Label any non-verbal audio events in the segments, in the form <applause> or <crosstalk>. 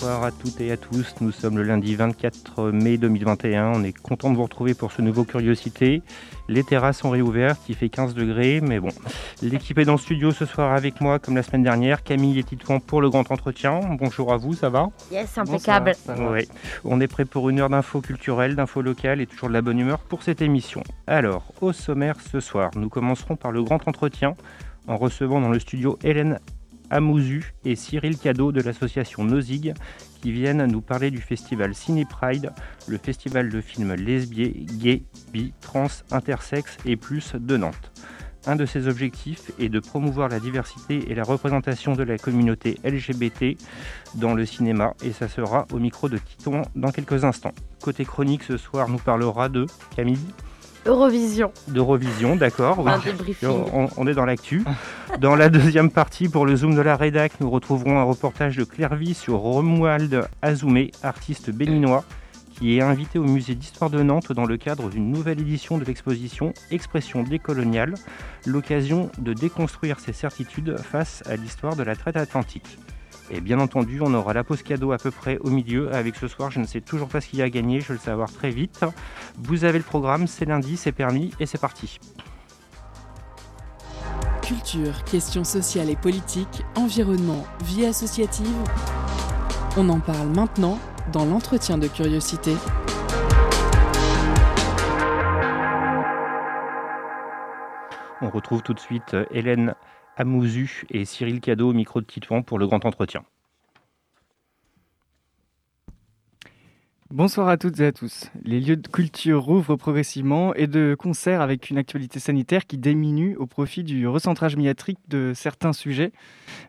Bonsoir à toutes et à tous. Nous sommes le lundi 24 mai 2021. On est content de vous retrouver pour ce nouveau Curiosité. Les terrasses sont réouvertes, il fait 15 degrés, mais bon. L'équipe est dans le studio ce soir avec moi, comme la semaine dernière. Camille et Titouan pour le grand entretien. Bonjour à vous, ça va? Yes, impeccable. Oui. On est prêt pour une heure d'infos culturelles, d'infos locales et toujours de la bonne humeur pour cette émission. Alors, au sommaire ce soir, nous commencerons par le grand entretien en recevant dans le studio Hélène Amouzu et Cyril Cadeau de l'association Nozig qui viennent nous parler du festival Ciné Pride, le festival de films lesbiens, gays, bi, trans, intersex et plus de Nantes. Un de ses objectifs est de promouvoir la diversité et la représentation de la communauté LGBT dans le cinéma et ça sera au micro de Titon dans quelques instants. Côté chronique ce soir nous parlera de Camille. Eurovision. D'Eurovision, d'accord. Un débriefing. On, on est dans l'actu. Dans la deuxième partie, pour le Zoom de la rédac, nous retrouverons un reportage de Clairvy sur Romuald Azoumé, artiste béninois, qui est invité au musée d'histoire de Nantes dans le cadre d'une nouvelle édition de l'exposition Expression décoloniale, l'occasion de déconstruire ses certitudes face à l'histoire de la traite atlantique. Et bien entendu, on aura la pause cadeau à peu près au milieu. Avec ce soir, je ne sais toujours pas ce qu'il y a à gagner, je vais le savoir très vite. Vous avez le programme, c'est lundi, c'est permis et c'est parti. Culture, questions sociales et politiques, environnement, vie associative. On en parle maintenant dans l'entretien de curiosité. On retrouve tout de suite Hélène Amouzu et Cyril Cadeau au micro de Titouan pour le grand entretien. Bonsoir à toutes et à tous. Les lieux de culture rouvrent progressivement et de concert avec une actualité sanitaire qui diminue au profit du recentrage médiatrique de certains sujets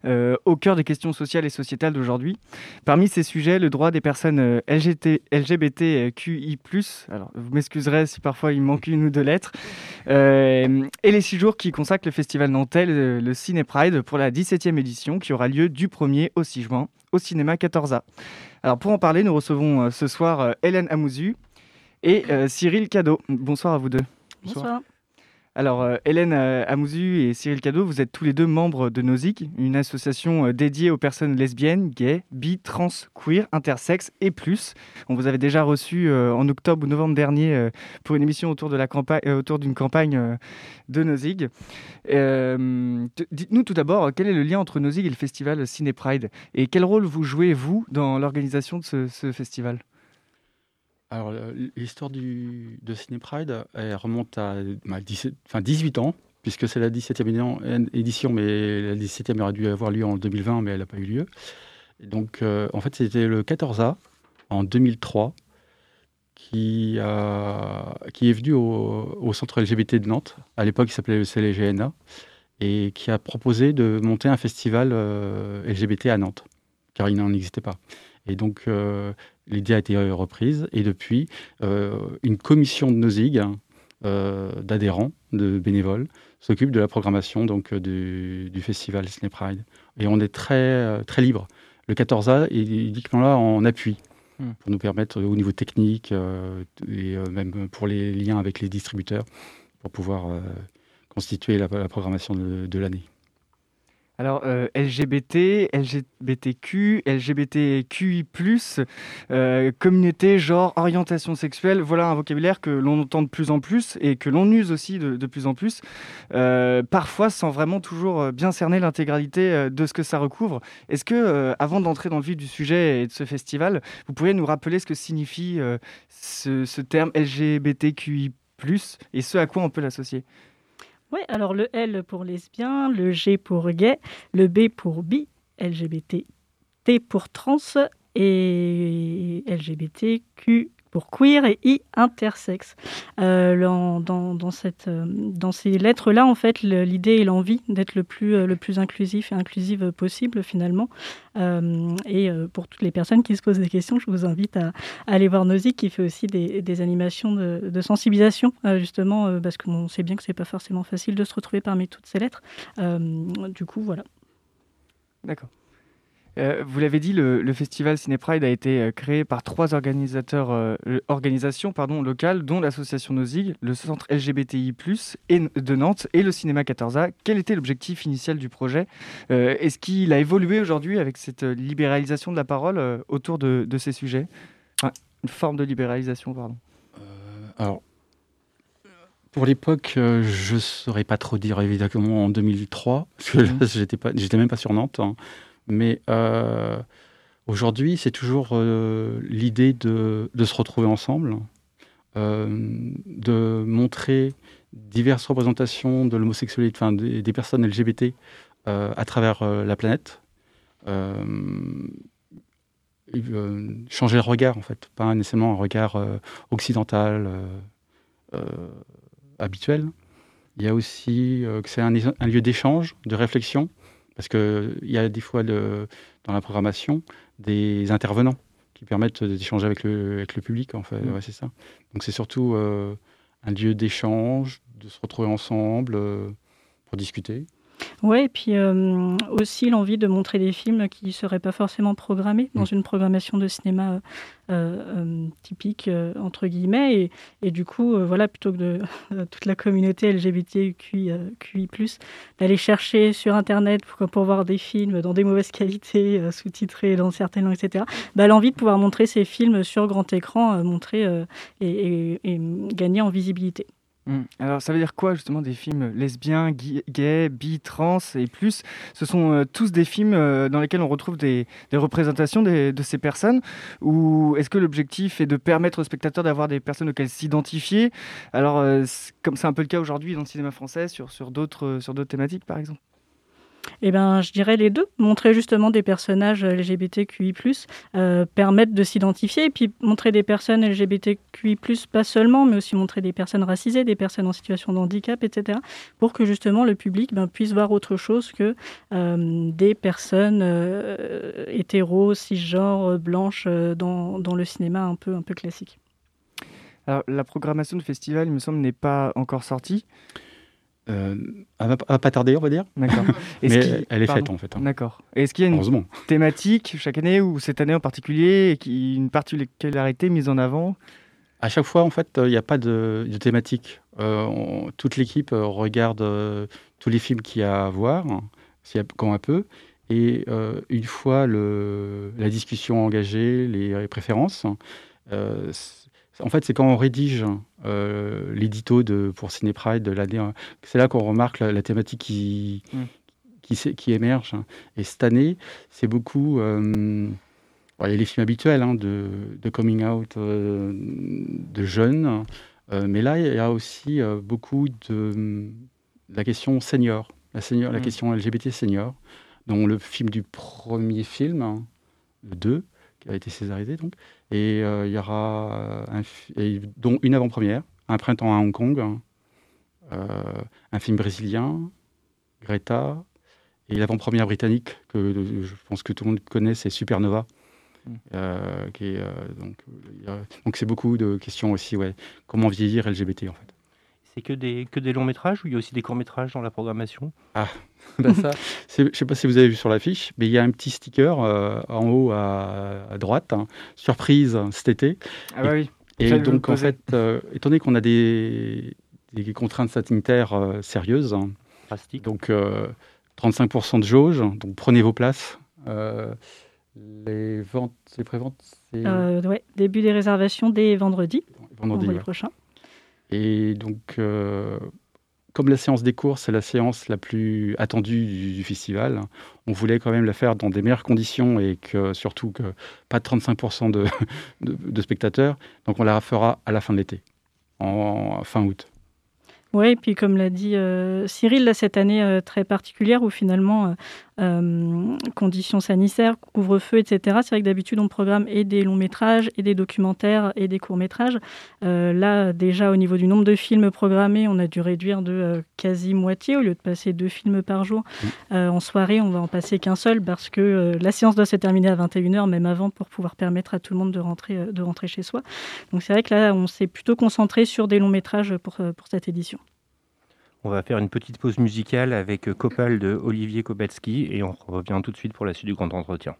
euh, au cœur des questions sociales et sociétales d'aujourd'hui. Parmi ces sujets, le droit des personnes euh, LGBT, LGBTQI+, alors vous m'excuserez si parfois il manque une ou deux lettres, euh, et les six jours qui consacrent le festival nantais, le, le Ciné Pride, pour la 17e édition qui aura lieu du 1er au 6 juin au cinéma 14A. Alors pour en parler, nous recevons euh, ce soir euh, Hélène Amouzu et euh, Cyril Cadeau. Bonsoir à vous deux. Bonsoir. Alors euh, Hélène euh, Amouzu et Cyril Cadeau, vous êtes tous les deux membres de Nozick, une association euh, dédiée aux personnes lesbiennes, gays, bi, trans, queer, intersexes et plus. On vous avait déjà reçu euh, en octobre ou novembre dernier pour une émission autour d'une campagne de t- Dites-nous tout d'abord quel est le lien entre Nozig et le festival Ciné Pride et quel rôle vous jouez vous dans l'organisation de ce festival? Alors, l'histoire de Ciné Pride, elle remonte à bah, 17 enfin, 18 ans, puisque c'est la 17e édition- mais la 17e aurait dû avoir lieu en 2020, mais elle n'a pas eu lieu. Donc, euh, en fait, c'était le 14A, en 2003, qui, est venu au, au centre LGBT de Nantes. À l'époque, il s'appelait le CLGNA, et qui a proposé de monter un festival euh, LGBT à Nantes, car il n'en existait pas. Et donc, euh, l'idée a été reprise et depuis, euh, une commission de Nozig, hein, euh, d'adhérents, de bénévoles, s'occupe de la programmation donc, du, du festival Ciné Pride. Et on est très, très libre. Le 14A est uniquement là en appui Hmm. pour nous permettre au niveau technique euh, et euh, même pour les liens avec les distributeurs pour pouvoir euh, constituer la, la programmation de, de l'année. Alors, euh, LGBT, LGBTQ, LGBTQI+, euh, communauté, genre, orientation sexuelle, voilà un vocabulaire que l'on entend de plus en plus et que l'on use aussi de, plus en plus, euh, parfois sans vraiment toujours bien cerner l'intégralité de ce que ça recouvre. Est-ce que, avant d'entrer dans le vif du sujet et de ce festival, vous pourriez nous rappeler ce que signifie ce, ce terme LGBTQI+, et ce à quoi on peut l'associer? Oui, alors le L pour lesbien, le G pour gay, le B pour bi, LGBT, T pour trans et LGBTQ pour queer et I intersexe. Euh, euh, dans ces lettres-là, en fait, l'idée et l'envie d'être le plus, euh, le plus inclusif et inclusive possible, finalement. et pour toutes les personnes qui se posent des questions, je vous invite à, aller voir Nozick, qui fait aussi des, animations de, sensibilisation, justement, parce qu'on sait bien que c'est pas forcément facile de se retrouver parmi toutes ces lettres. du coup, voilà. D'accord. Euh, vous l'avez dit, le, festival Cinépride a été euh, créé par trois organisateurs, euh, organisations pardon, locales, dont l'association Nozig, le centre LGBTI+, et, de Nantes et le cinéma 14A. Quel était l'objectif initial du projet Est-ce qu'il a évolué aujourd'hui avec cette libéralisation de la parole autour de, ces sujets? Une forme de libéralisation, pardon. alors, pour l'époque, je ne saurais pas trop dire évidemment en 2003, parce que mmh. <laughs> j'étais j'étais même pas sur Nantes. Hein. Mais euh, aujourd'hui, c'est toujours euh, l'idée de, se retrouver ensemble, euh, de montrer diverses représentations de l'homosexualité, des, personnes LGBT à travers la planète. changer le regard, en fait, pas nécessairement un regard occidental habituel. Il y a aussi que c'est un, lieu d'échange, de réflexion, parce qu'il y a des fois dans la programmation des intervenants qui permettent d'échanger avec le, avec le public. En fait. Mmh. c'est ça. Donc c'est surtout euh, un lieu d'échange, de se retrouver ensemble euh, pour discuter. Oui, et puis euh, aussi l'envie de montrer des films qui ne seraient pas forcément programmés dans mm. une programmation de cinéma euh, euh, typique, entre guillemets. Et, du coup, voilà, plutôt que de <laughs> toute la communauté LGBTQI, d'aller chercher sur Internet pour, pour, voir des films dans des mauvaises qualités, sous-titrés dans certaines langues, etc., bah, l'envie de pouvoir montrer ces films sur grand écran, montrer et gagner en visibilité. Mmh. Alors ça veut dire quoi justement des films lesbiens, gays, bi, trans et plus? Ce sont euh, tous des films euh, dans lesquels on retrouve des, représentations de ces personnes Ou est-ce que l'objectif est de permettre aux spectateurs d'avoir des personnes auxquelles s'identifier? Alors euh, comme c'est un peu le cas aujourd'hui dans le cinéma français sur, sur d'autres thématiques par exemple eh ben, je dirais les deux. Montrer justement des personnages LGBTQI+, euh, permettre de s'identifier, et puis montrer des personnes LGBTQI+, pas seulement, mais aussi montrer des personnes racisées, des personnes en situation de handicap, etc., pour que justement le public ben, puisse voir autre chose que euh, des personnes euh, hétéros, cisgenres, blanches dans, dans, le cinéma un peu, un peu classique. Alors, la programmation de festival, il me semble, n'est pas encore sortie. Euh, elle va, pas tarder, on va dire. D'accord. <laughs> Mais elle est faite en fait. Hein. D'accord. Est-ce qu'il y a une thématique chaque année ou cette année en particulier, qui, une particularité mise en avant? À chaque fois, en fait, il n'y a pas de, thématique. Euh, toute l'équipe regarde euh, tous les films qu'il y a à voir, quand un peu. Et une fois le, la discussion engagée, les préférences, en fait, c'est quand on rédige euh, l'édito pour Cinépride de l'année, hein, c'est là qu'on remarque la, thématique qui, mm. qui, qui, émerge. Hein. Et cette année, c'est beaucoup. Euh, il y a les films habituels hein, de, de, coming out euh, de jeunes, mais là, il y a aussi beaucoup de, la question senior, la, senior, la mm. question LGBT senior, dont le film du premier film, le 2, qui a été césarisé, donc, et euh, il y aura un, et, dont une avant-première, Un printemps à Hong Kong, euh, un film brésilien, Greta, et l'avant-première britannique que je pense que tout le monde connaît, c'est Supernova. Mm. Euh, donc, donc c'est beaucoup de questions aussi, ouais. Comment vieillir LGBT en fait. C'est que des, que des longs métrages ou il y a aussi des courts métrages dans la programmation? Ah, bah ça, <laughs> je ne sais pas si vous avez vu sur l'affiche, mais il y a un petit sticker euh, en haut à, droite, hein, surprise cet été. Ah bah oui. Et, donc en fait, euh, étant donné qu'on a des, des, contraintes sanitaires euh, sérieuses, hein, donc 35% de jauge, donc prenez vos places. les ventes, les préventes, c'est... ouais, début des réservations dès vendredi, vendredi, prochain. Et donc, euh, comme la séance des cours, c'est la séance la plus attendue du, festival, on voulait quand même la faire dans des meilleures conditions et que surtout que pas de 35% <laughs> de, spectateurs. Donc on la fera à la fin de l'été, en fin août. Oui, et puis comme l'a dit euh, Cyril, là, cette année euh, très particulière où finalement conditions sanitaires, couvre-feu, etc. C'est vrai que d'habitude, on programme et des longs métrages, et des documentaires, et des courts métrages. là, déjà, au niveau du nombre de films programmés, on a dû réduire de quasi moitié. Au lieu de passer deux films par jour, en soirée, on va en passer qu'un seul parce que la séance doit se terminer à 21h, même avant, pour pouvoir permettre à tout le monde de rentrer, de rentrer chez soi. Donc c'est vrai que là, on s'est plutôt concentré sur des longs métrages pour, pour cette édition. On va faire une petite pause musicale avec Copal de Olivier Kobetsky et on revient tout de suite pour la suite du grand entretien.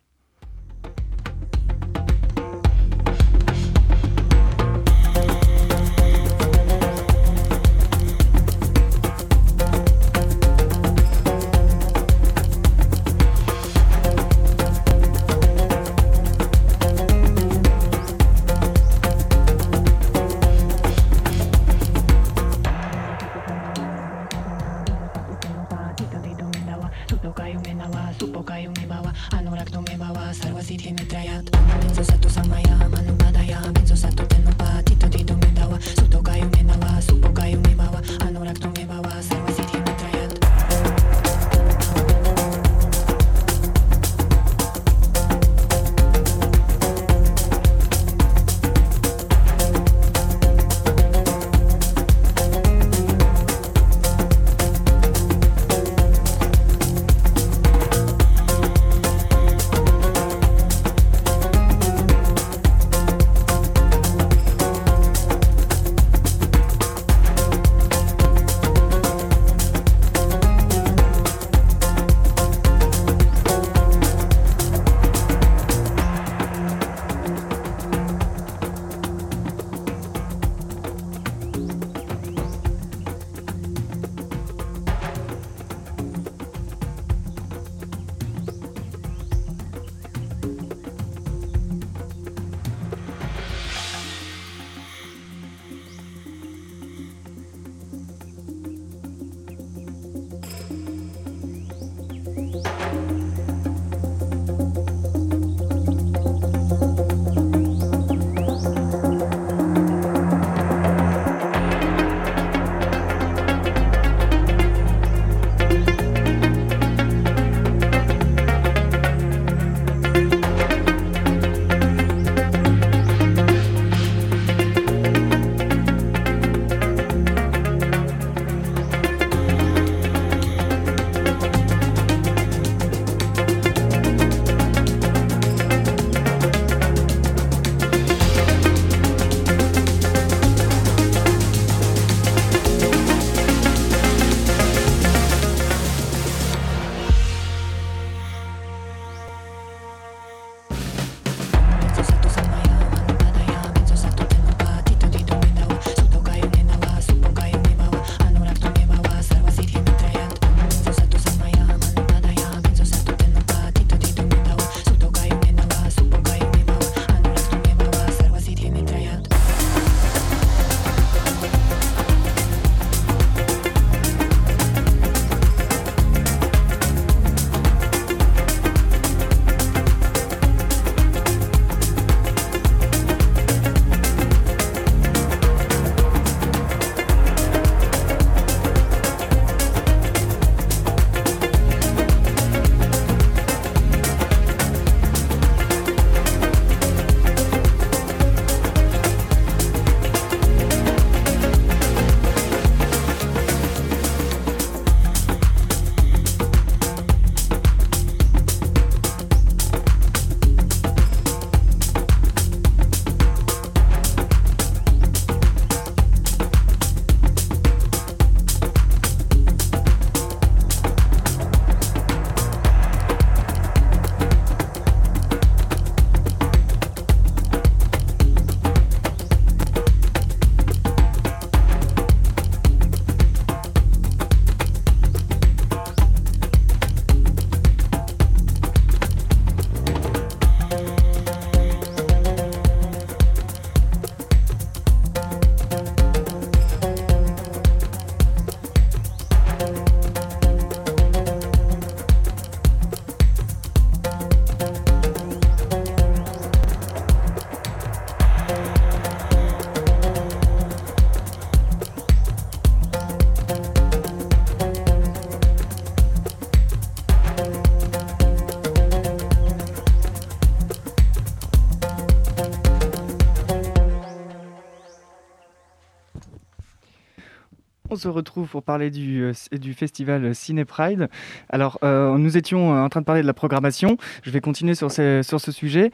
Se retrouve pour parler du, euh, festival Ciné Pride. Alors, euh, nous étions en train de parler de la programmation. Je vais continuer sur, sur ce sujet.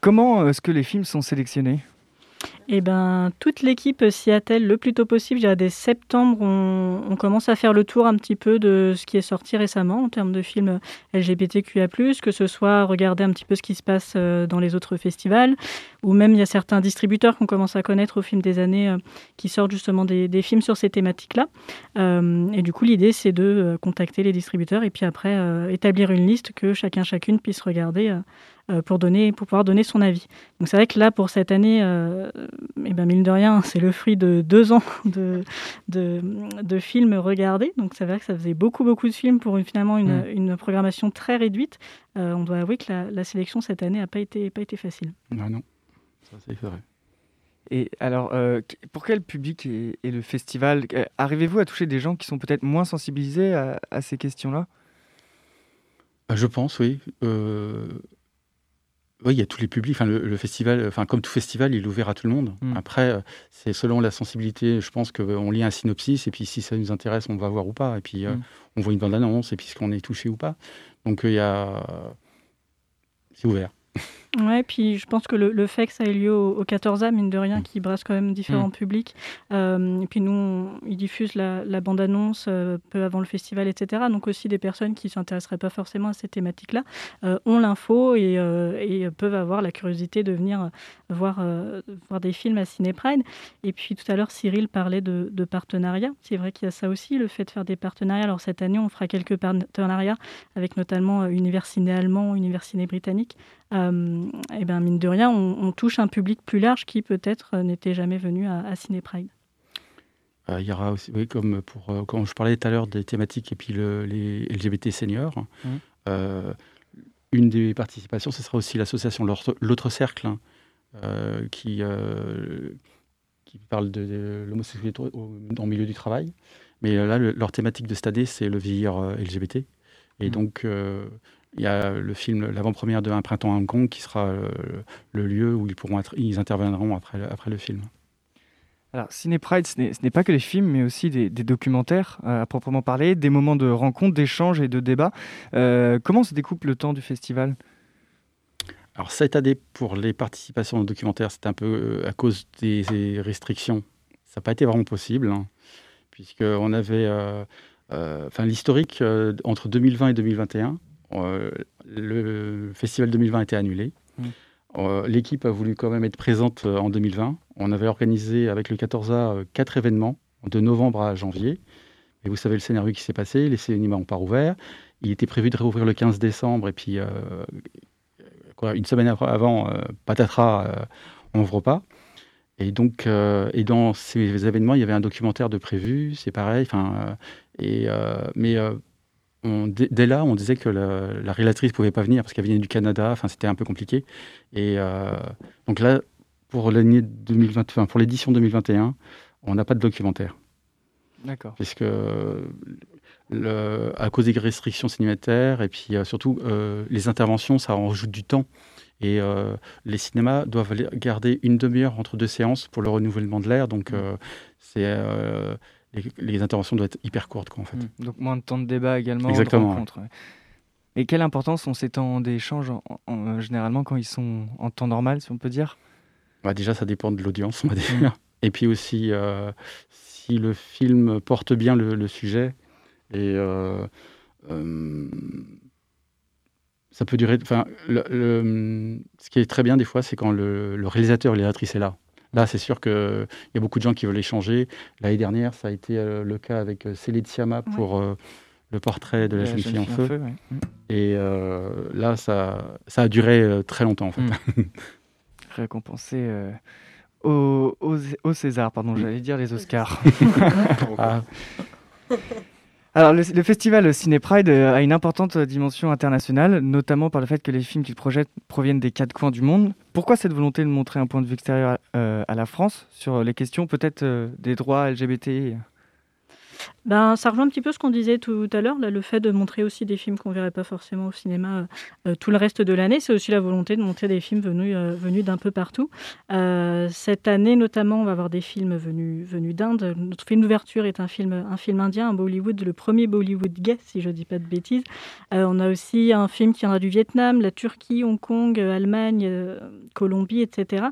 Comment est-ce que les films sont sélectionnés? Eh ben, toute l'équipe s'y attelle le plus tôt possible. Déjà dès septembre, on, commence à faire le tour un petit peu de ce qui est sorti récemment en termes de films LGBTQIA+, que ce soit regarder un petit peu ce qui se passe euh, dans les autres festivals, ou même il y a certains distributeurs qu'on commence à connaître au film des années euh, qui sortent justement des, films sur ces thématiques-là. Euh, et du coup, l'idée, c'est de contacter les distributeurs et puis après établir une liste que chacun, chacune puisse regarder pour, donner, pour pouvoir donner son avis. Donc c'est vrai que là, pour cette année, euh, eh ben, mine de rien, <laughs> c'est le fruit de deux ans <laughs> de, de, de, films regardés. Donc c'est vrai que ça faisait beaucoup, beaucoup de films pour une, finalement une, mm. une programmation très réduite. Euh, on doit avouer que la, la sélection cette année n'a pas été, pas été facile. Non, non, ça c'est vrai. Et alors, pour quel public est, le festival? Arrivez-vous à toucher des gens qui sont peut-être moins sensibilisés à, à ces questions-là? Je pense, oui. Oui, il y a tous les publics. Enfin, le, festival, enfin, comme tout festival, il est ouvert à tout le monde. Mm. Après, euh, c'est selon la sensibilité. Je pense qu'on lit un synopsis et puis si ça nous intéresse, on va voir ou pas. Et puis euh, mm. on voit une bande-annonce et puis ce qu'on est touché ou pas. Donc il y a, c'est ouvert. Ouais, puis je pense que le, fait que ça ait lieu au, 14A, mine de rien, mm. qui brasse quand même différents mm. publics. Euh, et puis nous, ils diffusent la, bande-annonce euh, peu avant le festival, etc. Donc aussi des personnes qui ne s'intéresseraient pas forcément à cette thématique-là euh, ont l'info et, et, peuvent avoir la curiosité de venir voir, voir des films à Ciné Pride. Et puis tout à l'heure, Cyril parlait de, de partenariats. C'est vrai qu'il y a ça aussi, le fait de faire des partenariats. Alors cette année, on fera quelques partenariats avec notamment Univers Ciné allemand, Univers Ciné britannique et euh, eh ben mine de rien, on, touche un public plus large qui peut-être euh, n'était jamais venu à, à Ciné Pride. Euh, il y aura aussi, oui, comme pour quand je parlais tout à l'heure des thématiques et puis le, les LGBT seniors, mmh. une des participations, ce sera aussi l'association L'autre Cercle, hein, qui, qui parle de, l'homosexualité dans le milieu du travail. Mais là, leur thématique de cette année, c'est le vieillir LGBT. Et mmh. donc, il y a le film, l'avant-première de Un printemps à Hong Kong, qui sera euh, le, lieu où ils, pourront être, ils interviendront après, après le film. Alors, Ciné Pride, ce n'est pas que les films, mais aussi des, documentaires euh, à proprement parler, des moments de rencontre, d'échange et de débat. Euh, comment se découpe le temps du festival? Alors, cette année, pour les participations aux documentaires, c'est un peu à cause des restrictions. Ça n'a pas été vraiment possible, hein, puisqu'on avait. Enfin, l'historique entre 2020 et 2021, euh, le festival 2020 a été annulé. Mmh. Euh, l'équipe a voulu quand même être présente euh, en 2020. On avait organisé avec le 14A quatre événements de novembre à janvier. Et vous savez le scénario qui s'est passé, les cinémas n'ont pas rouvert. Il était prévu de réouvrir le 15 décembre et puis quoi, une semaine avant, patatras, on n'ouvre pas. Et donc, et dans ces événements, il y avait un documentaire de prévu, c'est pareil. Enfin, et mais dès là, on disait que la, la réalisatrice ne pouvait pas venir parce qu'elle venait du Canada. Enfin, c'était un peu compliqué. Et euh, donc là, pour l'année 2020, pour l'édition 2021, on n'a pas de documentaire. D'accord. Puisque le, à cause des restrictions cinémataires et puis euh, surtout euh, les interventions, ça en rajoute du temps. Et les cinémas doivent garder une demi-heure entre deux séances pour le renouvellement de l'air. Donc mmh. c'est les, interventions doivent être hyper courtes. Quoi, en fait. Hmm. Donc moins de temps de débat également. Exactement. Et quelle importance ont ces temps d'échange en, généralement quand ils sont en temps normal, si on peut dire? Bah Déjà, ça dépend de l'audience, on va dire. Hmm. <laughs> Et puis aussi, euh, si le film porte bien le, sujet, et euh, euh, ça peut durer. Enfin, le, ce qui est très bien des fois, c'est quand le, réalisateur et l'actrice est là. Là, c'est sûr qu'il y a beaucoup de gens qui veulent échanger. L'année dernière, ça a été euh, le cas avec euh, Céline Siama pour euh, le portrait de la, jeune, fille en feu. Mm. Et là, ça, ça a duré très longtemps, en fait. Mm. <laughs> Récompensé au, au, César, pardon, j'allais dire les Oscars. <laughs> ah. Alors, le, festival Ciné Pride euh, a une importante dimension internationale, notamment par le fait que les films qu'il projette proviennent des quatre coins du monde. Pourquoi cette volonté de montrer un point de vue extérieur euh, à la France sur les questions peut-être euh, des droits LGBT ben, Ça rejoint un petit peu ce qu'on disait tout à l'heure, le fait de montrer aussi des films qu'on ne verrait pas forcément au cinéma euh, tout le reste de l'année. C'est aussi la volonté de montrer des films venus, euh, venus d'un peu partout. Euh, cette année, notamment, on va avoir des films venus, venus d'Inde. Notre film d'ouverture est un film, un film indien, un Bollywood, le premier Bollywood gay, si je ne dis pas de bêtises. on a aussi un film qui viendra du Vietnam, la Turquie, Hong Kong, Allemagne, Colombie, etc.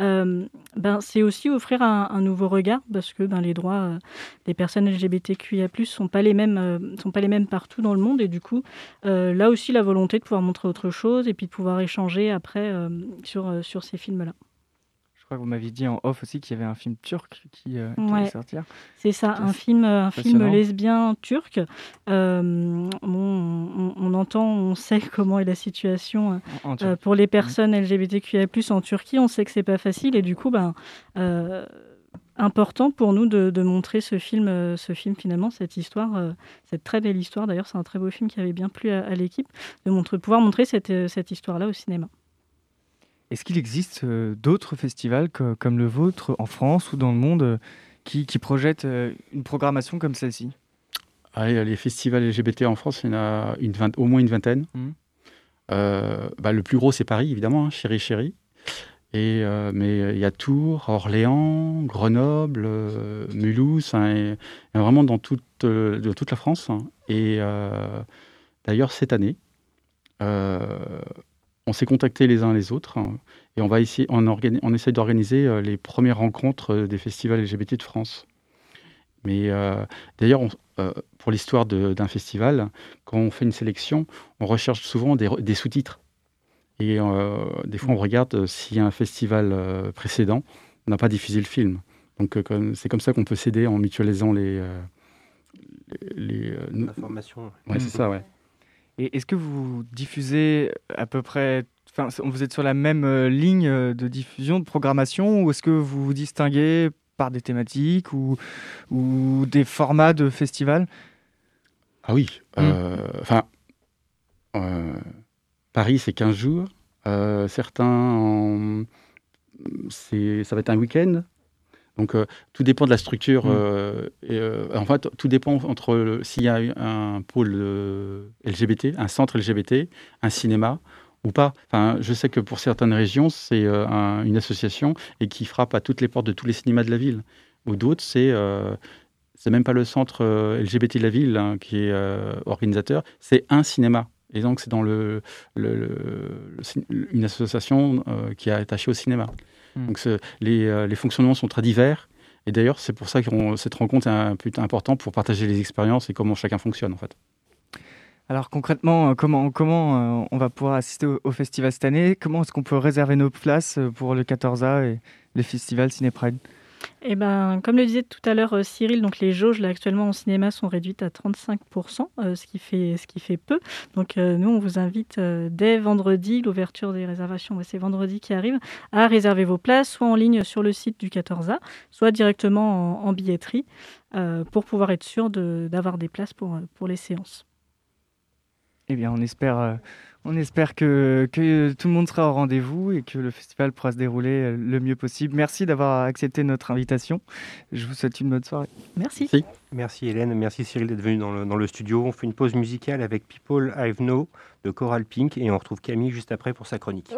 Euh, ben, c'est aussi offrir un, nouveau regard parce que ben, les droits euh, des personnes LGBTQIA+ sont pas les mêmes, euh, sont pas les mêmes partout dans le monde et du coup là aussi la volonté de pouvoir montrer autre chose et puis de pouvoir échanger après sur sur ces films là. Je crois que vous m'aviez dit en off aussi qu'il y avait un film turc qui, euh, allait sortir. C'est ça, un film, un film lesbien turc. Euh, on, entend, on sait <laughs> comment est la situation euh, pour les personnes LGBTQIA+ en Turquie. On sait que c'est pas facile et du coup, ben important pour nous de, montrer ce film, ce film finalement, cette histoire, cette très belle histoire. D'ailleurs, c'est un très beau film qui avait bien plu à, l'équipe de montrer, pouvoir montrer cette, cette histoire-là au cinéma. Est-ce qu'il existe euh, d'autres festivals comme le vôtre en France ou dans le monde euh, qui, projettent euh, une programmation comme celle-ci? Les festivals LGBT en France, il y en a une au moins une vingtaine. Mmh. Bah, le plus gros, c'est Paris, évidemment, hein, Chéri Chéri. Et, mais il y a Tours, Orléans, Grenoble, Mulhouse, hein, et, vraiment dans toute, toute la France. Hein. Et d'ailleurs, cette année, on s'est contactés les uns les autres hein, et on va essayer, on, on essaie d'organiser euh, les premières rencontres euh, des festivals LGBT de France. Mais euh, d'ailleurs, pour l'histoire d'un festival, quand on fait une sélection, on recherche souvent des, sous-titres. Et des fois, on regarde a un festival précédent, n'a pas diffusé le film. Donc, c'est comme ça qu'on peut s'aider en mutualisant les. les, L'information. Ouais, c'est ça, ouais. Et est-ce que vous diffusez à peu près, enfin, vous êtes sur la même euh, ligne euh, de diffusion, de programmation, ou est-ce que vous vous distinguez par des thématiques ou, ou des formats de festival? Ah oui, euh, hmm. enfin, Paris c'est 15 jours, certains, ça va être un week-end, donc euh, tout dépend de la structure. Mm. Euh, et, euh, en fait, tout dépend entre s'il y a un pôle LGBT, un centre LGBT, un cinéma ou pas. Enfin, je sais que pour certaines régions, c'est une association et qui frappe à toutes les portes de tous les cinémas de la ville. Ou d'autres, c'est c'est même pas le centre LGBT de la ville hein, qui est organisateur, c'est un cinéma. Et donc, c'est dans le, une association qui est attachée au cinéma. Hmm. Donc les, euh, les, fonctionnements sont très divers. Et d'ailleurs, c'est pour ça que cette rencontre est un peu important pour partager les expériences et comment chacun fonctionne en fait. Alors concrètement, euh, comment, comment euh, on va pouvoir assister au, festival cette année? Comment est-ce qu'on peut réserver nos places pour le 14A et les festivals Ciné Pride? Eh ben, comme le disait tout à l'heure euh, Cyril, donc les jauges là, actuellement au cinéma sont réduites à 35%, euh, ce, qui fait, ce qui fait peu. Donc euh, nous, on vous invite dès vendredi, l'ouverture des réservations, c'est vendredi qui arrive, à réserver vos places, soit en ligne sur le site du 14A, soit directement en, billetterie, pour pouvoir être sûr d'avoir des places pour, pour les séances. Eh bien, on espère on espère que, tout le monde sera au rendez-vous et que le festival pourra se dérouler le mieux possible. Merci d'avoir accepté notre invitation. Je vous souhaite une bonne soirée. Merci. Merci, Hélène. Merci Cyril d'être venu dans le, studio. On fait une pause musicale avec People I Know de Coral Pink et on retrouve Camille juste après pour sa chronique.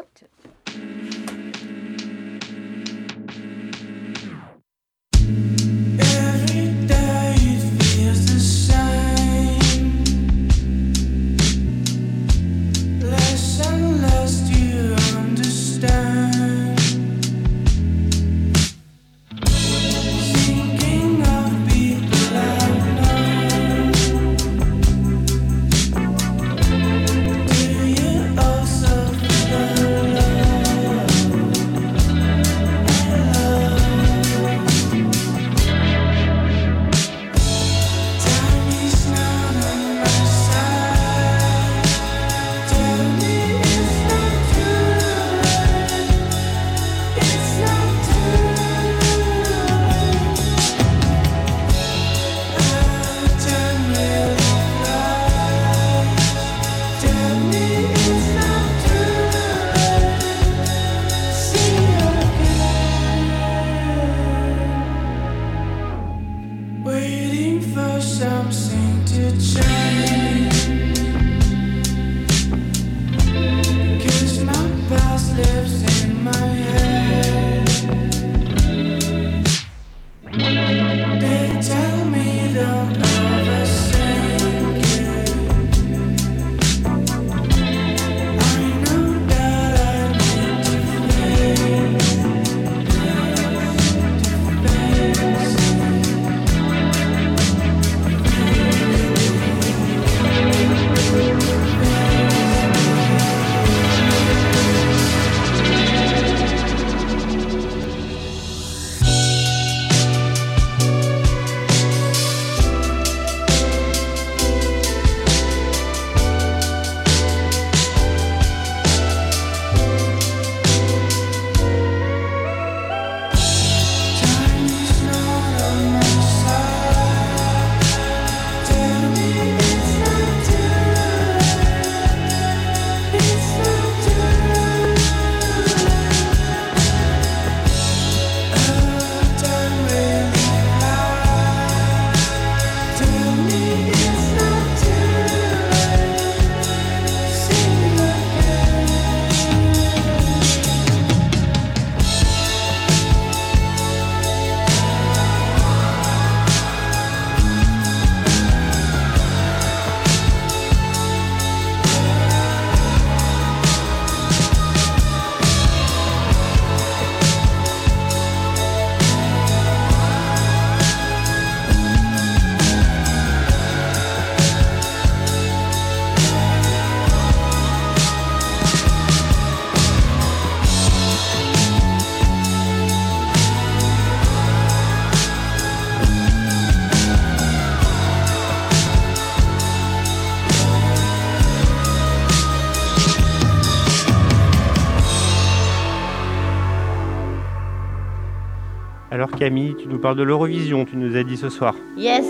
Nous parles de l'Eurovision, tu nous as dit ce soir. Yes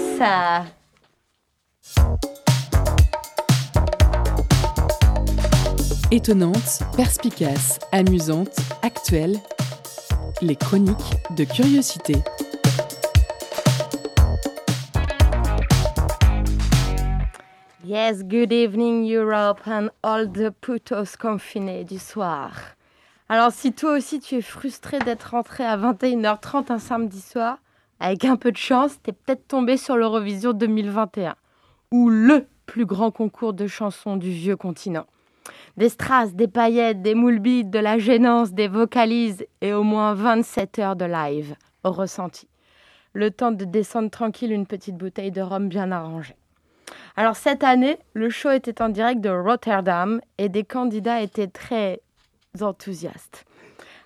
Étonnante, perspicace, amusante, actuelle, les chroniques de curiosité. Yes, good evening Europe and all the putos confinés du soir. Alors si toi aussi tu es frustré d'être rentré à 21h30 un samedi soir, avec un peu de chance, t'es peut-être tombé sur l'Eurovision 2021, ou LE plus grand concours de chansons du vieux continent. Des strass, des paillettes, des moules de la gênance, des vocalises et au moins 27 heures de live ressenti. Le temps de descendre tranquille une petite bouteille de rhum bien arrangée. Alors cette année, le show était en direct de Rotterdam et des candidats étaient très enthousiastes.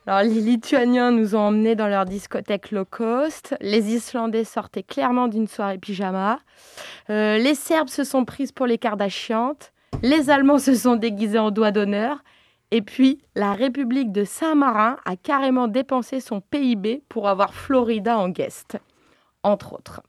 Alors les Lituaniens nous ont emmenés dans leur discothèque low cost, les Islandais sortaient clairement d'une soirée pyjama, euh, les Serbes se sont prises pour les Kardashiantes, les Allemands se sont déguisés en doigt d'honneur, et puis la République de Saint-Marin a carrément dépensé son PIB pour avoir Florida en guest, entre autres.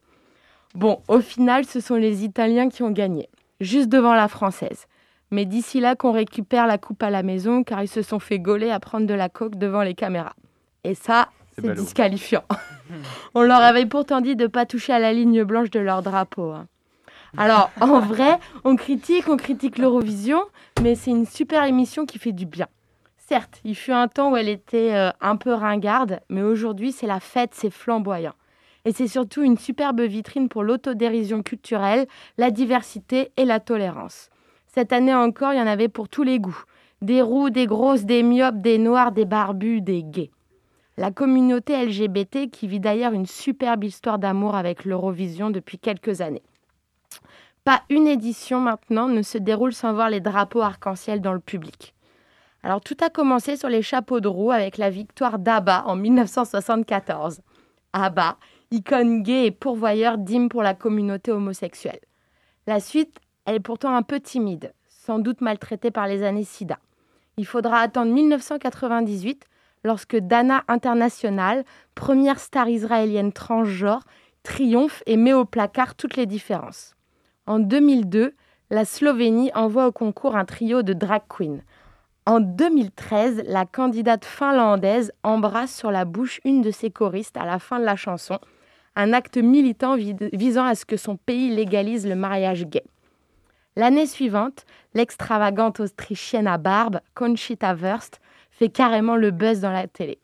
Bon, au final, ce sont les Italiens qui ont gagné, juste devant la Française. Mais d'ici là qu'on récupère la coupe à la maison, car ils se sont fait gauler à prendre de la coke devant les caméras. Et ça, c'est disqualifiant. <laughs> On leur avait pourtant dit de ne pas toucher à la ligne blanche de leur drapeau. Hein. Alors, en <laughs> vrai, on critique, on critique l'Eurovision, mais c'est une super émission qui fait du bien. Certes, il fut un temps où elle était euh, un peu ringarde, mais aujourd'hui, c'est la fête, c'est flamboyant. Et c'est surtout une superbe vitrine pour l'autodérision culturelle, la diversité et la tolérance. Cette année encore, il y en avait pour tous les goûts. Des roux, des grosses, des myopes, des noirs, des barbus, des gays. La communauté LGBT qui vit d'ailleurs une superbe histoire d'amour avec l'Eurovision depuis quelques années. Pas une édition maintenant ne se déroule sans voir les drapeaux arc-en-ciel dans le public. Alors tout a commencé sur les chapeaux de roue avec la victoire d'ABBA en 1974. ABBA, icône gay et pourvoyeur d'hymnes pour la communauté homosexuelle. La suite, elle est pourtant un peu timide, sans doute maltraitée par les années SIDA. Il faudra attendre 1998 lorsque Dana International, première star israélienne transgenre, triomphe et met au placard toutes les différences. En 2002, la Slovénie envoie au concours un trio de drag queens. En 2013, la candidate finlandaise embrasse sur la bouche une de ses choristes à la fin de la chanson un acte militant visant à ce que son pays légalise le mariage gay. L'année suivante, l'extravagante autrichienne à barbe, Conchita Wurst, fait carrément le buzz dans la télé,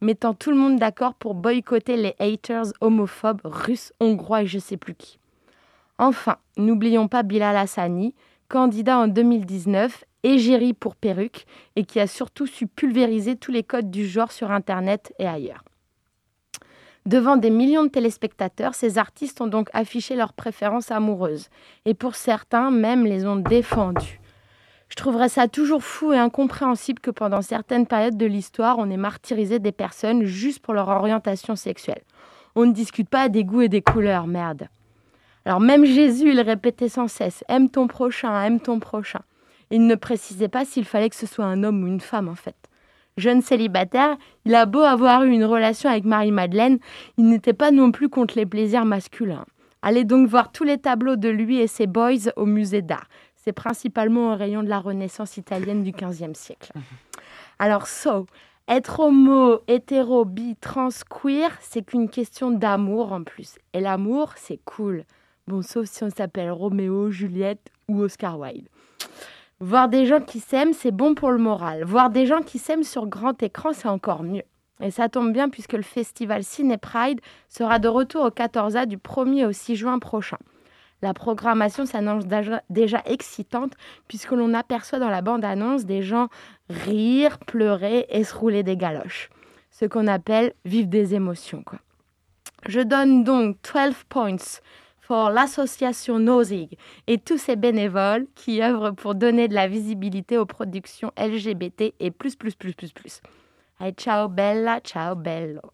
mettant tout le monde d'accord pour boycotter les haters homophobes russes, hongrois et je sais plus qui. Enfin, n'oublions pas Bilal Hassani, candidat en 2019, égérie pour perruque, et qui a surtout su pulvériser tous les codes du genre sur Internet et ailleurs. Devant des millions de téléspectateurs, ces artistes ont donc affiché leurs préférences amoureuses, et pour certains même les ont défendues. Je trouverais ça toujours fou et incompréhensible que pendant certaines périodes de l'histoire, on ait martyrisé des personnes juste pour leur orientation sexuelle. On ne discute pas des goûts et des couleurs, merde. Alors même Jésus, il répétait sans cesse, aime ton prochain, aime ton prochain. Il ne précisait pas s'il fallait que ce soit un homme ou une femme en fait jeune célibataire, il a beau avoir eu une relation avec Marie-Madeleine, il n'était pas non plus contre les plaisirs masculins. Allez donc voir tous les tableaux de lui et ses boys au musée d'art. C'est principalement au rayon de la Renaissance italienne du XVe siècle. Alors, so, être homo, hétéro, bi, trans, queer, c'est qu'une question d'amour en plus. Et l'amour, c'est cool. Bon, sauf si on s'appelle Roméo, Juliette ou Oscar Wilde. Voir des gens qui s'aiment, c'est bon pour le moral. Voir des gens qui s'aiment sur grand écran, c'est encore mieux. Et ça tombe bien puisque le festival Ciné Pride sera de retour au 14A du 1er au 6 juin prochain. La programmation s'annonce déjà excitante puisque l'on aperçoit dans la bande-annonce des gens rire, pleurer et se rouler des galoches. Ce qu'on appelle vivre des émotions. Quoi. Je donne donc 12 points pour l'association Nosig et tous ses bénévoles qui œuvrent pour donner de la visibilité aux productions LGBT et plus, plus, plus, plus, plus. Ciao bella, ciao bello.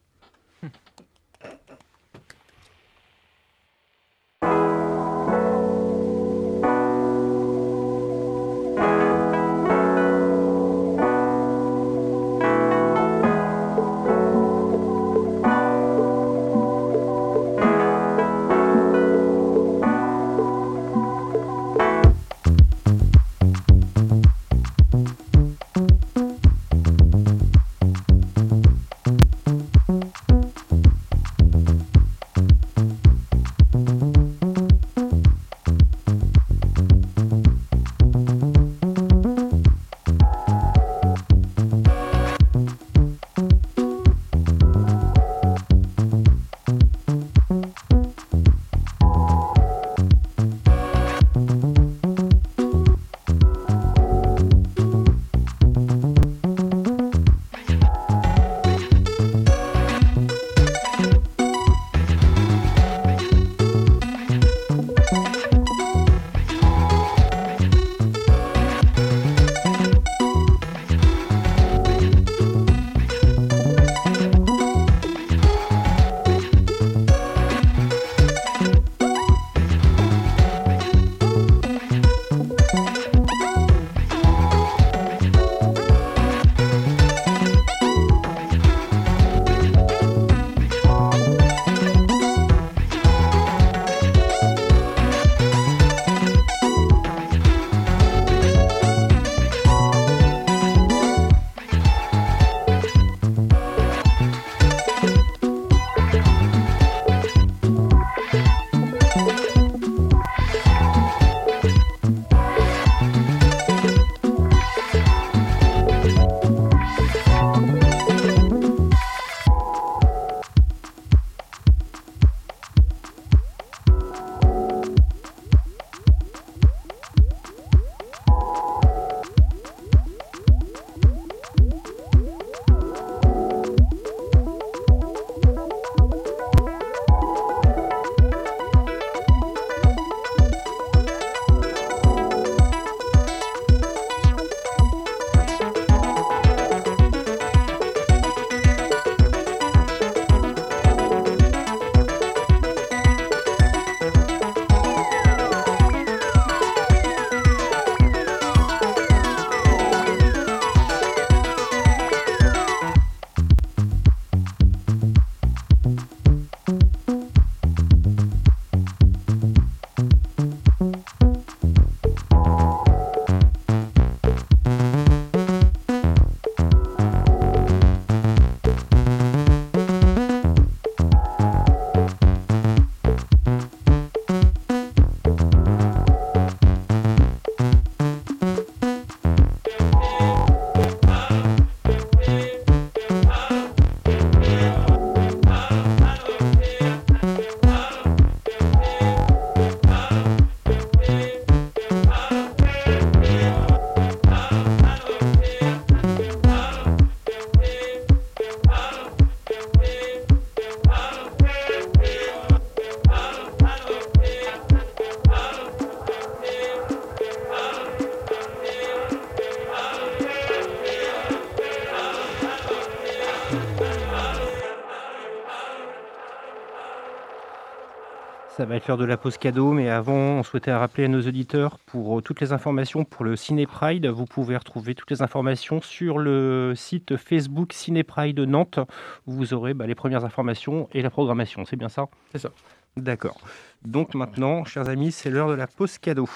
Va être l'heure de la pause cadeau, mais avant, on souhaitait rappeler à nos auditeurs pour euh, toutes les informations pour le Ciné Pride. Vous pouvez retrouver toutes les informations sur le site Facebook Ciné Pride Nantes, où vous aurez bah, les premières informations et la programmation. C'est bien ça? C'est ça. D'accord. Donc maintenant, chers amis, c'est l'heure de la pause cadeau.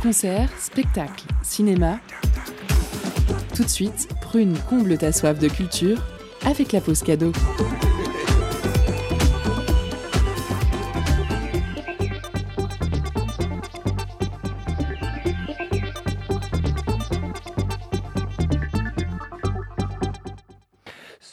Concert, spectacle, cinéma. Tout de suite, Prune comble ta soif de culture avec la pause cadeau.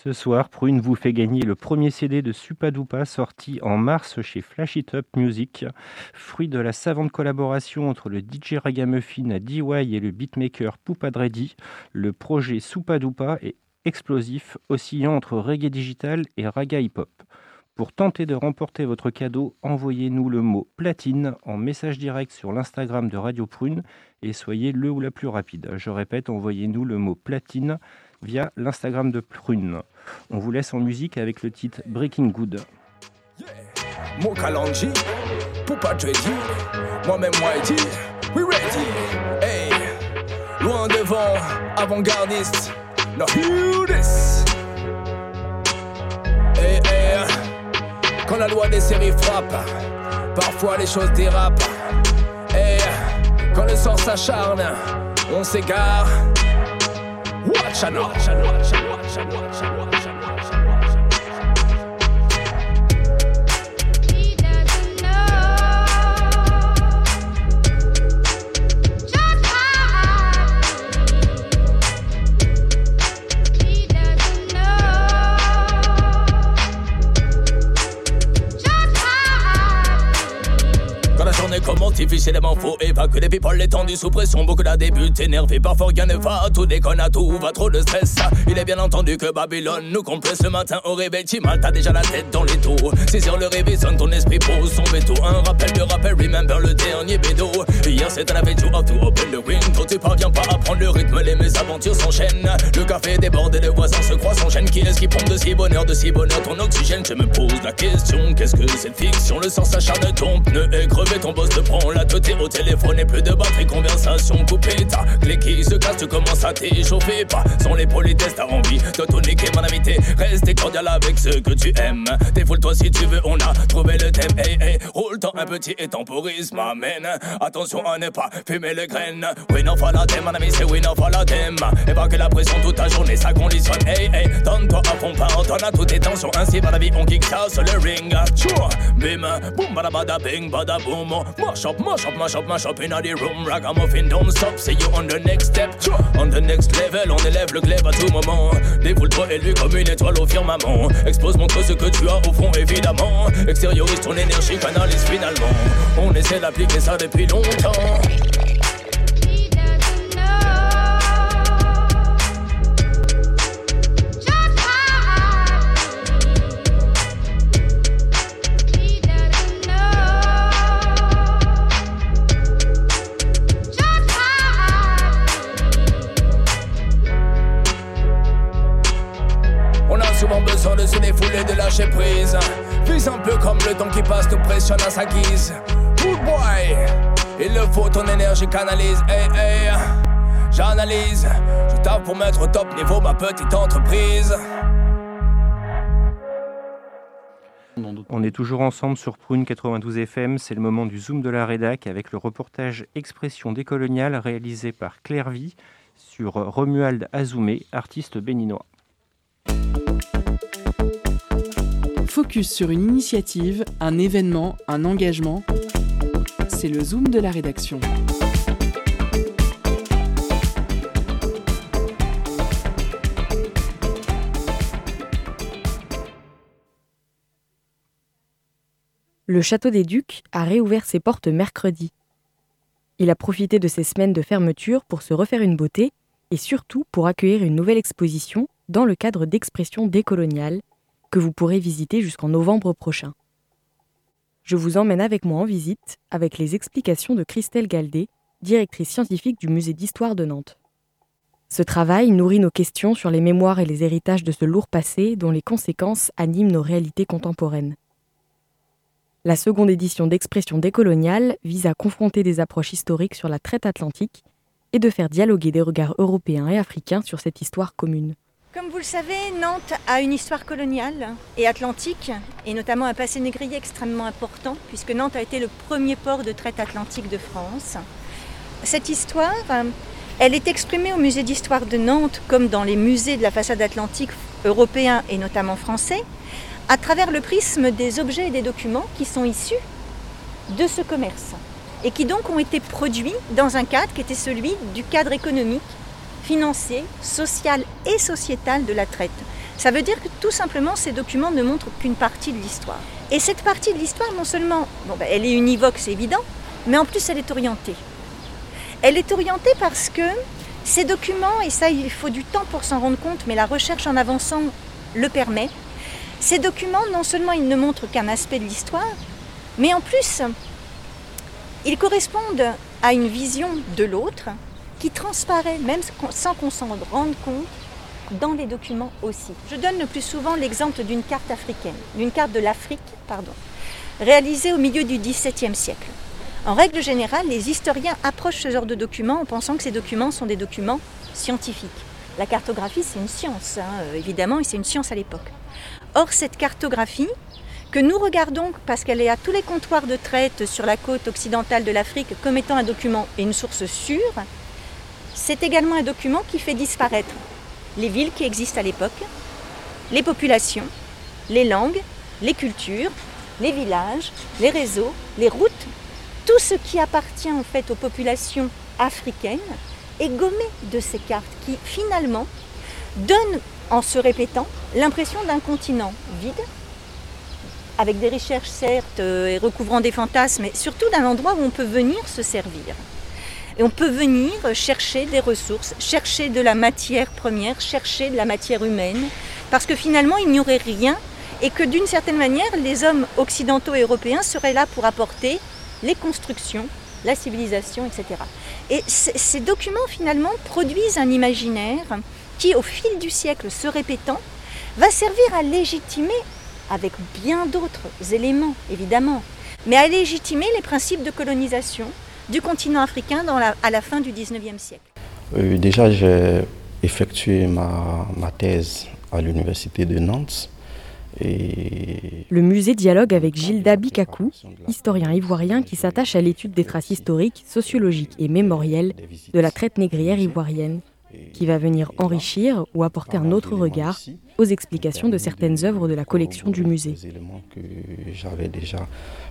Ce soir, Prune vous fait gagner le premier CD de Supadupa sorti en mars chez Flash It Up Music, fruit de la savante collaboration entre le DJ Ragamuffin à DY et le beatmaker Poupadredi. Le projet Supadupa est explosif, oscillant entre reggae digital et raga hip-hop. Pour tenter de remporter votre cadeau, envoyez-nous le mot platine en message direct sur l'Instagram de Radio Prune et soyez le ou la plus rapide. Je répète, envoyez-nous le mot platine via l'Instagram de Prune. On vous laisse en musique avec le titre Breaking Good. Moi-même we. Hey, loin devant, avant-gardiste. Now hear this. Hey, hey, quand la loi des séries frappe, parfois les choses dérapent. Hey, quand le sort s'acharne, on s'égare. Watch out, watch out, watch out, watch out, watch out, difficilement faut évacuer les people, les sous pression, beaucoup la débute, énervé, parfois rien ne va, tout déconne à tout, va trop de stress. Il est bien entendu que Babylone nous complète ce matin au réveil, Timal, t'as déjà la tête dans les taux. Saisir le réveil, sonne ton esprit pose son veto. Un rappel de rappel, remember le dernier bédo. Hier c'était la veille, you have to open the window. Tu parviens pas à prendre le rythme, les mésaventures s'enchaînent. Le café déborde et les voisins se croisent, s'enchaînent. Qui est-ce qui pompe de si bonheur, de si bonheur ton oxygène? Je me pose la question, qu'est-ce que cette fiction? Le sens acharne ton pneu est crevé, ton boss te prend la tête au téléphone et plus de batterie, conversation coupée. Ta clé qui se casse, tu commences à t'échauffer. Pas sans les politesses, t'as envie de tout niquer, mon amitié. Restez cordial avec ceux que tu aimes. Défoule-toi si tu veux, on a trouvé le thème. Hey, hey, roule-toi un petit et temporise, m'amène. Attention à ne pas fumer les graines. Oui, non, la thème, mon ami, c'est oui, non, la thème. Que la pression toute ta journée, ça conditionne. Hey, hey, donne-toi à fond, pardonne à toutes tes tensions. Ainsi va la vie, on kick ça sur le ring. Tchou, bim, boum, bada bada bing, bada boom. Mash up, mash up, mash up, mash up in the room. Ragamuffin, don't stop, see you on the next step. On the next level, on élève le glaive à tout moment. Défoule-toi élu comme une étoile au firmament. Explose, montre ce que tu as au fond, évidemment. Extériorise ton énergie, canalise finalement. On essaie d'appliquer ça depuis longtemps. Pour mettre au top niveau ma petite entreprise. On est toujours ensemble sur Prune 92 FM, c'est le moment du Zoom de la rédac avec le reportage Expression décoloniale réalisé par Claire Vie sur Romuald Azoumé, artiste béninois. Focus sur une initiative, un événement, un engagement. C'est le Zoom de la rédaction. Le Château des Ducs a réouvert ses portes mercredi. Il a profité de ces semaines de fermeture pour se refaire une beauté et surtout pour accueillir une nouvelle exposition dans le cadre d'expressions décoloniales que vous pourrez visiter jusqu'en novembre prochain. Je vous emmène avec moi en visite avec les explications de Christelle Galdé, directrice scientifique du musée d'histoire de Nantes. Ce travail nourrit nos questions sur les mémoires et les héritages de ce lourd passé dont les conséquences animent nos réalités contemporaines. La seconde édition d'Expression décoloniale vise à confronter des approches historiques sur la traite atlantique et de faire dialoguer des regards européens et africains sur cette histoire commune. Comme vous le savez, Nantes a une histoire coloniale et atlantique, et notamment un passé négrier extrêmement important, puisque Nantes a été le premier port de traite atlantique de France. Cette histoire, elle est exprimée au musée d'histoire de Nantes, comme dans les musées de la façade atlantique européens et notamment français, à travers le prisme des objets et des documents qui sont issus de ce commerce, et qui donc ont été produits dans un cadre qui était celui du cadre économique financier, social et sociétal de la traite. Ça veut dire que tout simplement ces documents ne montrent qu'une partie de l'histoire. Et cette partie de l'histoire, non seulement, bon, ben, elle est univoque, c'est évident, mais en plus elle est orientée. Elle est orientée parce que ces documents, et ça il faut du temps pour s'en rendre compte, mais la recherche en avançant le permet, ces documents, non seulement ils ne montrent qu'un aspect de l'histoire, mais en plus, ils correspondent à une vision de l'autre qui transparaît, même sans qu'on s'en rende compte, dans les documents aussi. Je donne le plus souvent l'exemple d'une carte africaine, d'une carte de l'Afrique, pardon, réalisée au milieu du XVIIe siècle. En règle générale, les historiens approchent ce genre de documents en pensant que ces documents sont des documents scientifiques. La cartographie, c'est une science, hein, évidemment, et c'est une science à l'époque. Or, cette cartographie, que nous regardons parce qu'elle est à tous les comptoirs de traite sur la côte occidentale de l'Afrique comme étant un document et une source sûre, c'est également un document qui fait disparaître les villes qui existent à l'époque, les populations, les langues, les cultures, les villages, les réseaux, les routes, tout ce qui appartient en fait aux populations africaines est gommé de ces cartes qui finalement donnent en se répétant l'impression d'un continent vide, avec des recherches certes euh, et recouvrant des fantasmes, mais surtout d'un endroit où on peut venir se servir. Et on peut venir chercher des ressources, chercher de la matière première, chercher de la matière humaine, parce que finalement il n'y aurait rien et que d'une certaine manière les hommes occidentaux et européens seraient là pour apporter les constructions, la civilisation, etc. Et ces documents finalement produisent un imaginaire qui au fil du siècle se répétant va servir à légitimer, avec bien d'autres éléments évidemment, mais à légitimer les principes de colonisation, du continent africain dans la, à la fin du 19e siècle euh, Déjà, j'ai effectué ma, ma, thèse à l'université de Nantes. Et... Le musée dialogue avec Gilda Bikakou, historien ivoirien qui s'attache à l'étude des traces historiques, sociologiques et mémorielles de la traite négrière ivoirienne, qui va venir enrichir ou apporter un autre regard aux explications de certaines œuvres de la collection du musée.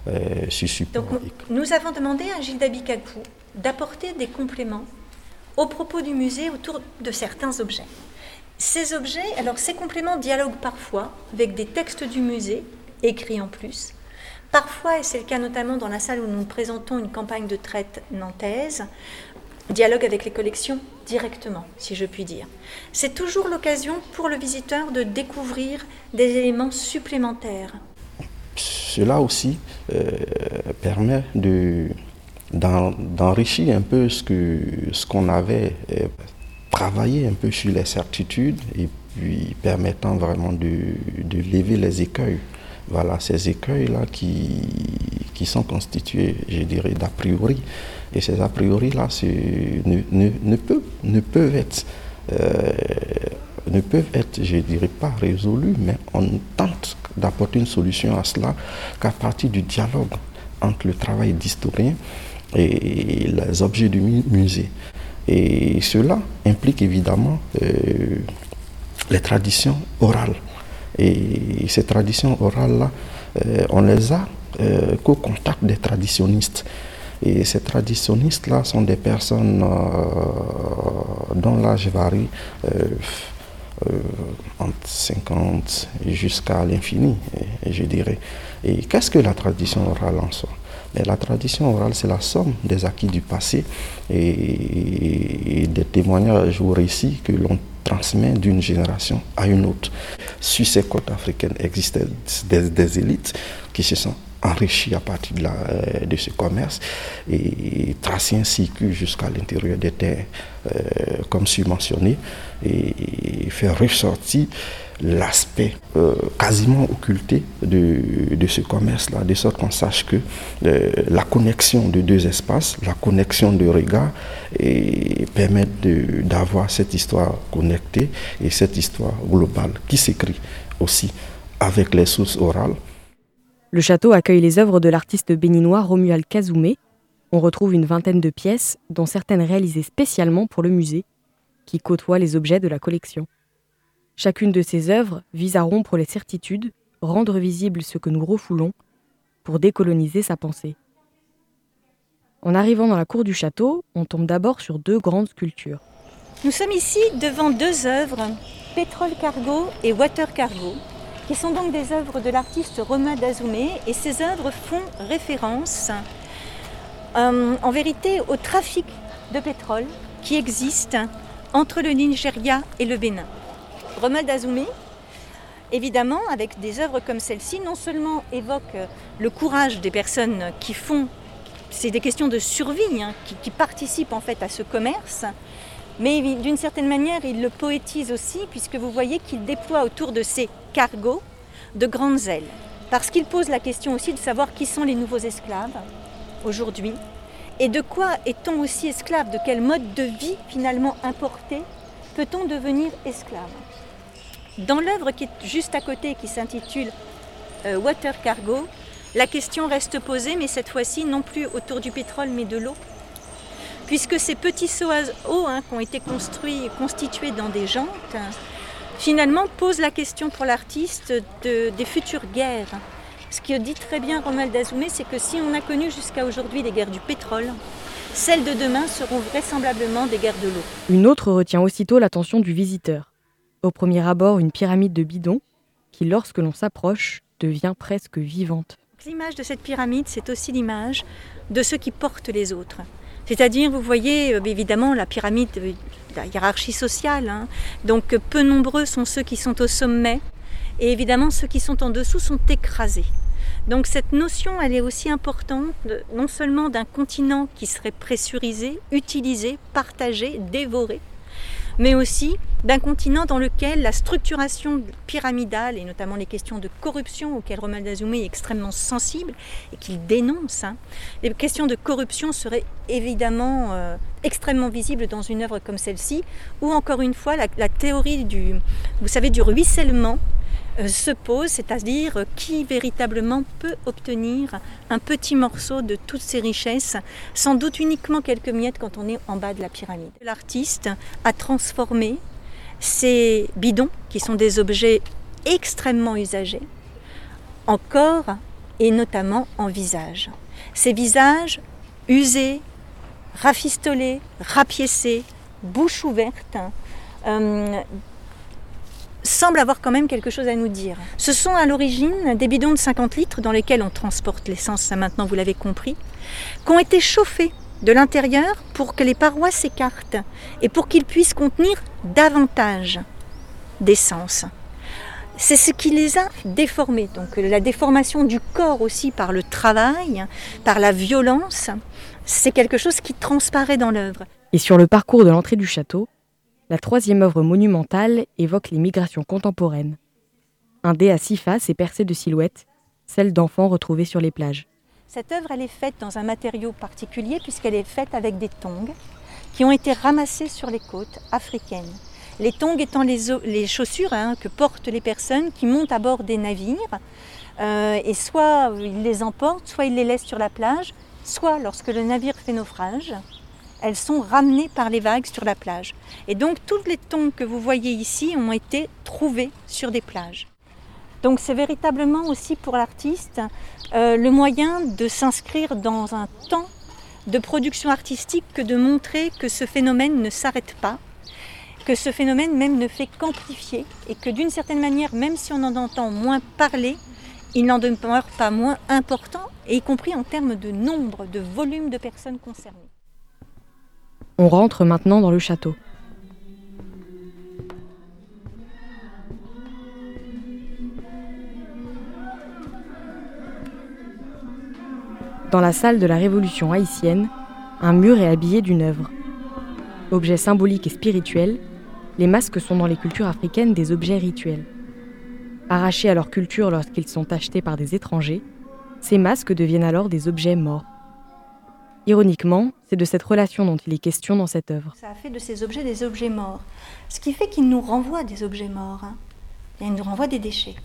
euh, Donc, nous avons demandé à Gilda Bikakou d'apporter des compléments aux propos du musée autour de certains objets. Ces objets, alors ces compléments dialoguent parfois avec des textes du musée, écrits en plus. Parfois, et c'est le cas notamment dans la salle où nous présentons une campagne de traite nantaise, dialogue avec les collections directement, si je puis dire. C'est toujours l'occasion pour le visiteur de découvrir des éléments supplémentaires. Cela aussi euh, permet de, d'enrichir un peu ce, que, ce qu'on avait euh, travaillé un peu sur les certitudes et puis permettant vraiment de, de lever les écueils. Voilà, ces écueils-là qui, qui sont constitués, je dirais, d'a priori. Et ces a priori-là ne, ne, ne, peuvent, ne peuvent être, euh, ne peuvent être, je dirais pas résolus, mais on tente d'apporter une solution à cela qu'à partir du dialogue entre le travail d'historien et les objets du musée. Et cela implique évidemment euh, les traditions orales. Et ces traditions orales-là, euh, on les a euh, qu'au contact des traditionnistes. Et ces traditionnistes-là sont des personnes euh, dont l'âge varie euh, entre 50 jusqu'à l'infini, je dirais. Et qu'est-ce que la tradition orale en soi? Mais la tradition orale, c'est la somme des acquis du passé et, et des témoignages ou récits que l'on transmet d'une génération à une autre. Sur ces côtes africaines existent des, des élites qui se sont enrichies à partir de, de ce commerce et tracé un cycle jusqu'à l'intérieur des terres, euh, comme subventionné, et faire ressortir l'aspect euh, quasiment occulté de, ce commerce-là, de sorte qu'on sache que euh, la connexion de deux espaces, la connexion de regards, et permettent d'avoir cette histoire connectée et cette histoire globale qui s'écrit aussi avec les sources orales. Le château accueille les œuvres de l'artiste béninois Romuald Kazoumé. On retrouve une vingtaine de pièces, dont certaines réalisées spécialement pour le musée, qui côtoie les objets de la collection. Chacune de ces œuvres vise à rompre les certitudes, rendre visible ce que nous refoulons, pour décoloniser sa pensée. En arrivant dans la cour du château, on tombe d'abord sur deux grandes sculptures. Nous sommes ici devant deux œuvres, Pétrole Cargo et Water Cargo, qui sont donc des œuvres de l'artiste Romain Dazoumé. Et ces œuvres font référence, euh, en vérité, au trafic de pétrole qui existe entre le Nigeria et le Bénin. Romain Dazoumé, évidemment, avec des œuvres comme celle-ci, non seulement évoque le courage des personnes qui font, c'est des questions de survie, hein, qui, participent en fait à ce commerce, mais d'une certaine manière, il le poétise aussi, puisque vous voyez qu'il déploie autour de ces cargos de grandes ailes. Parce qu'il pose la question aussi de savoir qui sont les nouveaux esclaves aujourd'hui, et de quoi est-on aussi esclave, de quel mode de vie finalement importé peut-on devenir esclave. Dans l'œuvre qui est juste à côté, qui s'intitule euh, Water Cargo, la question reste posée, mais cette fois-ci non plus autour du pétrole, mais de l'eau puisque ces petits seaux à eau hein, qui ont été construits, constitués dans des jantes, finalement posent la question pour l'artiste de- des futures guerres. Ce que dit très bien Romuald Dazoumé, c'est que si on a connu jusqu'à aujourd'hui les guerres du pétrole, celles de demain seront vraisemblablement des guerres de l'eau. Une autre retient aussitôt l'attention du visiteur. Au premier abord, une pyramide de bidons qui, lorsque l'on s'approche, devient presque vivante. L'image de cette pyramide, c'est aussi l'image de ceux qui portent les autres. C'est-à-dire, vous voyez, euh, évidemment, la pyramide, euh, la hiérarchie sociale. hein. Donc, euh, peu nombreux sont ceux qui sont au sommet. Et évidemment, ceux qui sont en dessous sont écrasés. Donc, cette notion, elle est aussi importante, non seulement d'un continent qui serait pressurisé, utilisé, partagé, dévoré, mais aussi d'un continent dans lequel la structuration pyramidale, et notamment les questions de corruption auxquelles Romain Dazoumé est extrêmement sensible et qu'il dénonce, hein, les questions de corruption seraient évidemment euh, extrêmement visibles dans une œuvre comme celle-ci, où encore une fois la, la théorie du, vous savez, du ruissellement se pose, c'est-à-dire euh, qui véritablement peut obtenir un petit morceau de toutes ces richesses, sans doute uniquement quelques miettes quand on est en bas de la pyramide. L'artiste a transformé ces bidons, qui sont des objets extrêmement usagés, en corps et notamment en visage. Ces visages usés, rafistolés, rapiécés, bouche ouverte, euh, semblent avoir quand même quelque chose à nous dire. Ce sont à l'origine des bidons de 50 litres dans lesquels on transporte l'essence, ça maintenant vous l'avez compris, qui ont été chauffés de l'intérieur pour que les parois s'écartent et pour qu'ils puissent contenir davantage d'essence. C'est ce qui les a déformés. Donc la déformation du corps aussi par le travail, par la violence, c'est quelque chose qui transparaît dans l'œuvre. Et sur le parcours de l'entrée du château, la troisième œuvre monumentale évoque les migrations contemporaines. Un dé à six faces est percé de silhouettes, celles d'enfants retrouvés sur les plages. Cette œuvre, elle est faite dans un matériau particulier puisqu'elle est faite avec des tongs qui ont été ramassés sur les côtes africaines. Les tongs étant les, chaussures hein, que portent les personnes qui montent à bord des navires. Euh, et soit ils les emportent, soit ils les laissent sur la plage, soit lorsque le navire fait naufrage, elles sont ramenées par les vagues sur la plage. Et donc toutes les tongs que vous voyez ici ont été trouvées sur des plages. Donc c'est véritablement aussi pour l'artiste euh, le moyen de s'inscrire dans un temps de production artistique que de montrer que ce phénomène ne s'arrête pas, que ce phénomène même ne fait qu'amplifier et que d'une certaine manière, même si on en entend moins parler, il n'en demeure pas moins important, y compris en termes de nombre, de volume de personnes concernées. On rentre maintenant dans le château. Dans la salle de la Révolution haïtienne, un mur est habillé d'une œuvre. Objet symbolique et spirituel, les masques sont dans les cultures africaines des objets rituels. Arrachés à leur culture lorsqu'ils sont achetés par des étrangers, ces masques deviennent alors des objets morts. Ironiquement, c'est de cette relation dont il est question dans cette œuvre. Ça a fait de ces objets des objets morts. Ce qui fait qu'il nous renvoie des objets morts. hein. Il nous renvoie des déchets.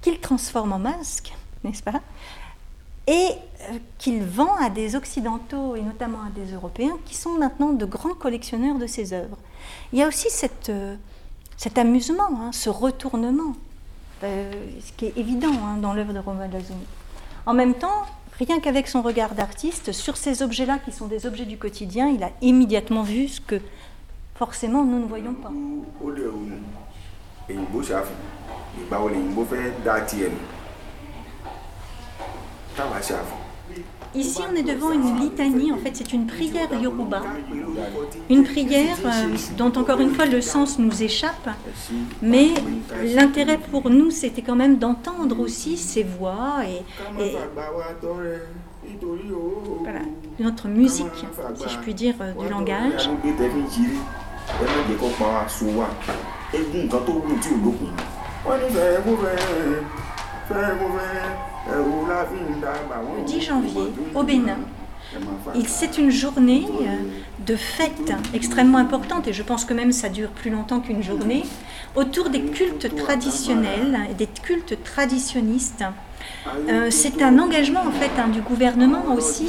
Qu'il transforme en masques, n'est-ce pas? Et euh, qu'il vend à des Occidentaux et notamment à des Européens qui sont maintenant de grands collectionneurs de ces œuvres. Il y a aussi euh, cet amusement, hein, ce retournement, euh, ce qui est évident hein, dans l'œuvre de Romain Lazuni. En même temps, rien qu'avec son regard d'artiste, sur ces objets-là qui sont des objets du quotidien, il a immédiatement vu ce que forcément nous ne voyons pas. Ici, on est devant une litanie, en fait, c'est une prière yoruba. Une prière euh, dont, encore une fois, le sens nous échappe. Mais l'intérêt pour nous, c'était quand même d'entendre aussi ces voix et, notre musique, si je puis dire, euh, du langage. Wọ́n. Le 10 janvier, au Bénin, c'est une journée euh, de fête extrêmement importante, et je pense que même ça dure plus longtemps qu'une journée, autour des cultes traditionnels et des cultes traditionnistes. Euh, c'est un engagement en fait hein, du gouvernement aussi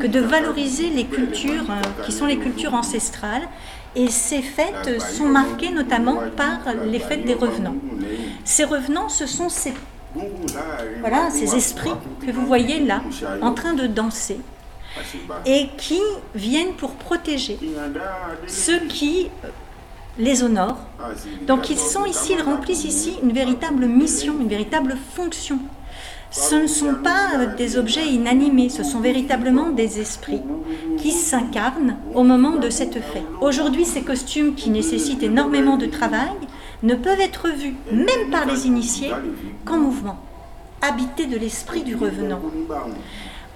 que de valoriser les cultures euh, qui sont les cultures ancestrales. Et ces fêtes sont marquées notamment par les fêtes des revenants. Ces revenants, ce sont ces, voilà, ces esprits que vous voyez là, en train de danser, et qui viennent pour protéger ceux qui les honorent. Donc ils sont ici, ils remplissent ici une véritable mission, une véritable fonction. Ce ne sont pas euh, des objets inanimés, ce sont véritablement des esprits qui s'incarnent au moment de cette fête. Aujourd'hui, ces costumes qui nécessitent énormément de travail ne peuvent être vus, même par les initiés, qu'en mouvement, habités de l'esprit du revenant.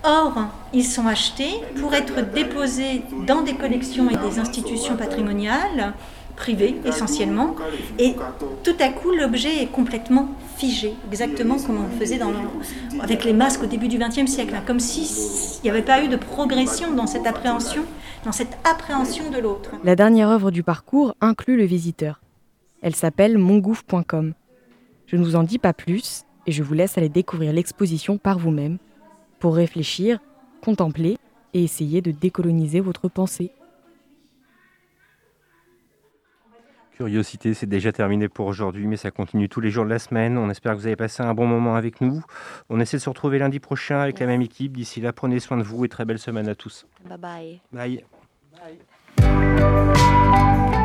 Or, ils sont achetés pour être déposés dans des collections et des institutions patrimoniales, privées essentiellement, et tout à coup l'objet est complètement figé, exactement comme on le faisait dans avec les masques au début du XXe siècle, hein, comme s'il n'y avait pas eu de progression dans cette appréhension, dans cette appréhension de l'autre. La dernière œuvre du parcours inclut le visiteur. Elle s'appelle mongouffre.com. Je ne vous en dis pas plus et je vous laisse aller découvrir l'exposition par vous-même pour réfléchir, contempler et essayer de décoloniser votre pensée. Curiosité, c'est déjà terminé pour aujourd'hui, mais ça continue tous les jours de la semaine. On espère que vous avez passé un bon moment avec nous. On essaie de se retrouver lundi prochain avec la même équipe. D'ici là, prenez soin de vous et très belle semaine à tous. Bye bye. Bye.